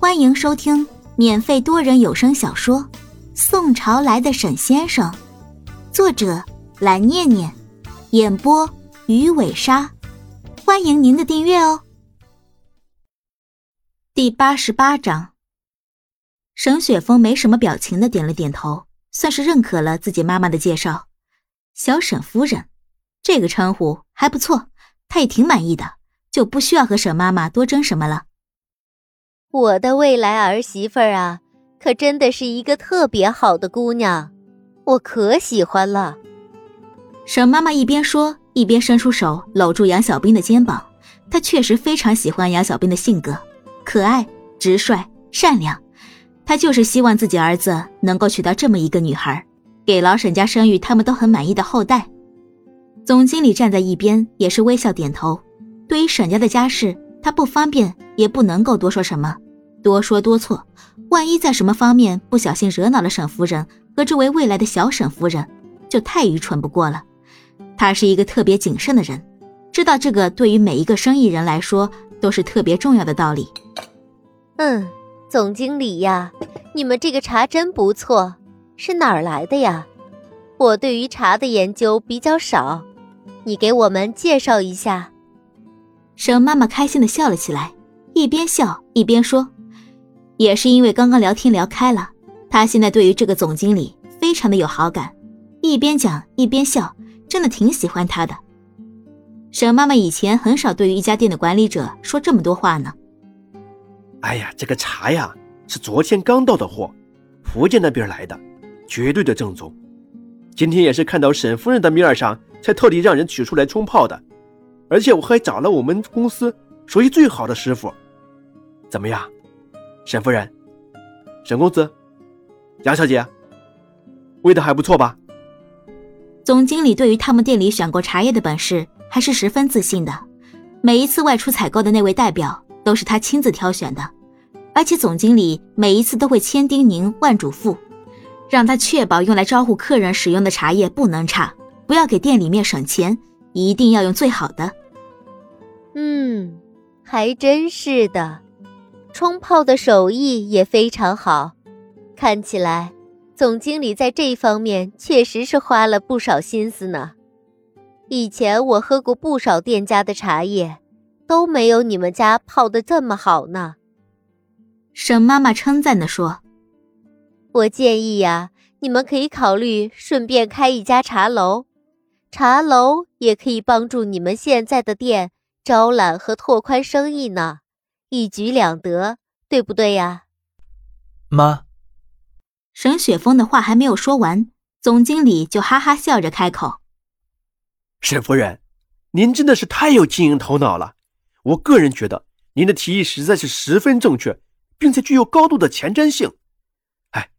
欢迎收听免费多人有声小说《宋朝来的沈先生》，作者蓝念念，演播鱼尾鲨。欢迎您的订阅哦。第八十八章，沈雪峰没什么表情的点了点头，算是认可了自己妈妈的介绍。小沈夫人，这个称呼还不错，他也挺满意的，就不需要和沈妈妈多争什么了。我的未来儿媳妇儿啊，可真的是一个特别好的姑娘，我可喜欢了。沈妈妈一边说，一边伸出手搂住杨小兵的肩膀。她确实非常喜欢杨小兵的性格，可爱、直率、善良。她就是希望自己儿子能够娶到这么一个女孩，给老沈家生育他们都很满意的后代。总经理站在一边，也是微笑点头。对于沈家的家事，他不方便。也不能够多说什么，多说多错。万一在什么方面不小心惹恼了沈夫人和这位未来的小沈夫人，就太愚蠢不过了。他是一个特别谨慎的人，知道这个对于每一个生意人来说都是特别重要的道理。嗯，总经理呀，你们这个茶真不错，是哪儿来的呀？我对于茶的研究比较少，你给我们介绍一下。沈妈妈开心的笑了起来。一边笑一边说：“也是因为刚刚聊天聊开了，他现在对于这个总经理非常的有好感。一边讲一边笑，真的挺喜欢他的。”沈妈妈以前很少对于一家店的管理者说这么多话呢。哎呀，这个茶呀是昨天刚到的货，福建那边来的，绝对的正宗。今天也是看到沈夫人的面上，才特地让人取出来冲泡的，而且我还找了我们公司属于最好的师傅。怎么样，沈夫人、沈公子、杨小姐，味道还不错吧？总经理对于他们店里选购茶叶的本事还是十分自信的。每一次外出采购的那位代表都是他亲自挑选的，而且总经理每一次都会千叮咛万嘱咐，让他确保用来招呼客人使用的茶叶不能差，不要给店里面省钱，一定要用最好的。嗯，还真是的。冲泡的手艺也非常好，看起来总经理在这方面确实是花了不少心思呢。以前我喝过不少店家的茶叶，都没有你们家泡的这么好呢。沈妈妈称赞地说：“我建议呀，你们可以考虑顺便开一家茶楼，茶楼也可以帮助你们现在的店招揽和拓宽生意呢。”一举两得，对不对呀，妈？沈雪峰的话还没有说完，总经理就哈哈笑着开口：“沈夫人，您真的是太有经营头脑了。我个人觉得您的提议实在是十分正确，并且具有高度的前瞻性。哎，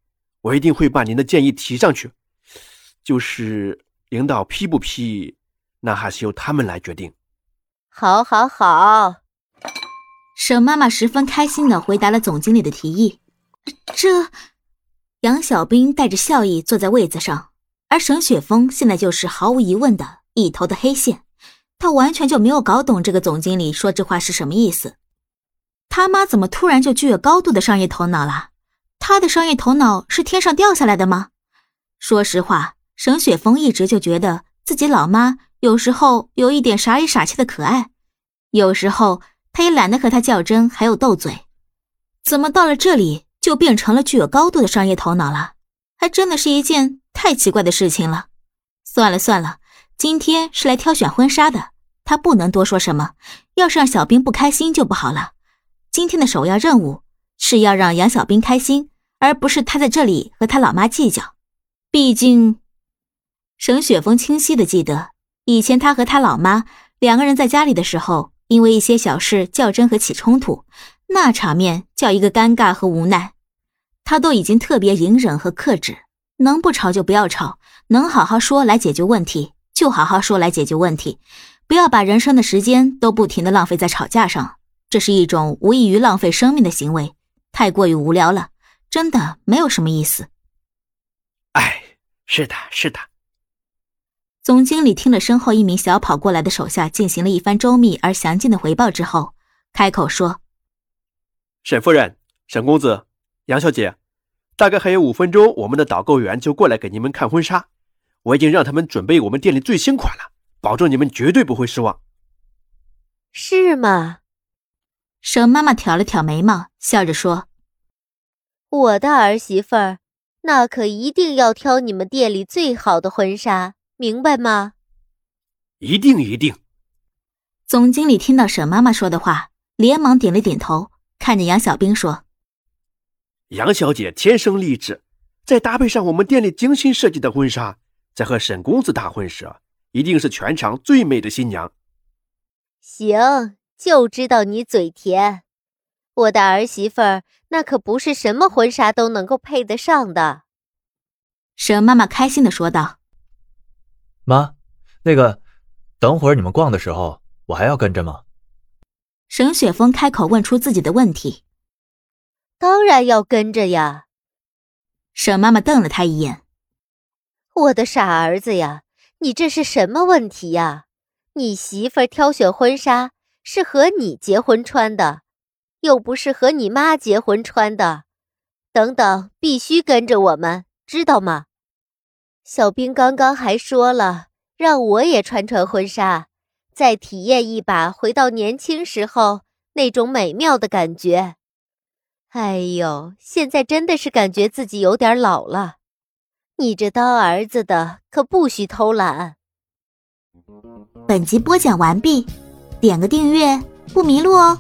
我一定会把您的建议提上去。就是领导批不批，那还是由他们来决定。好，好，好。”沈妈妈十分开心的回答了总经理的提议。这，杨小兵带着笑意坐在位子上，而沈雪峰现在就是毫无疑问的一头的黑线。他完全就没有搞懂这个总经理说这话是什么意思。他妈怎么突然就具有高度的商业头脑了？他的商业头脑是天上掉下来的吗？说实话，沈雪峰一直就觉得自己老妈有时候有一点傻里傻气的可爱，有时候。他也懒得和他较真，还有斗嘴，怎么到了这里就变成了具有高度的商业头脑了？还真的是一件太奇怪的事情了。算了算了，今天是来挑选婚纱的，他不能多说什么。要是让小兵不开心就不好了。今天的首要任务是要让杨小兵开心，而不是他在这里和他老妈计较。毕竟，沈雪峰清晰的记得，以前他和他老妈两个人在家里的时候。因为一些小事较真和起冲突，那场面叫一个尴尬和无奈。他都已经特别隐忍和克制，能不吵就不要吵，能好好说来解决问题就好好说来解决问题，不要把人生的时间都不停的浪费在吵架上，这是一种无异于浪费生命的行为，太过于无聊了，真的没有什么意思。哎，是的，是的。总经理听了身后一名小跑过来的手下进行了一番周密而详尽的回报之后，开口说：“沈夫人，沈公子、杨小姐，大概还有五分钟，我们的导购员就过来给你们看婚纱。我已经让他们准备我们店里最新款了，保证你们绝对不会失望。是吗？沈妈妈挑了挑眉毛，笑着说：“我的儿媳妇儿，那可一定要挑你们店里最好的婚纱，明白吗？”一定一定。总经理听到沈妈妈说的话，连忙点了点头，看着杨小兵说：“杨小姐天生丽质，再搭配上我们店里精心设计的婚纱。”在和沈公子大婚时，一定是全场最美的新娘。行，就知道你嘴甜。我的儿媳妇儿那可不是什么婚纱都能够配得上的。沈妈妈开心的说道：“妈，那个，等会儿你们逛的时候，我还要跟着吗？”沈雪峰开口问出自己的问题：“当然要跟着呀。”沈妈妈瞪了他一眼。我的傻儿子呀，你这是什么问题呀？你媳妇儿挑选婚纱是和你结婚穿的，又不是和你妈结婚穿的。等等，必须跟着我们，知道吗？小兵刚刚还说了，让我也穿穿婚纱，再体验一把回到年轻时候那种美妙的感觉。哎呦，现在真的是感觉自己有点老了。你这当儿子的可不许偷懒。本集播讲完毕，点个订阅不迷路哦。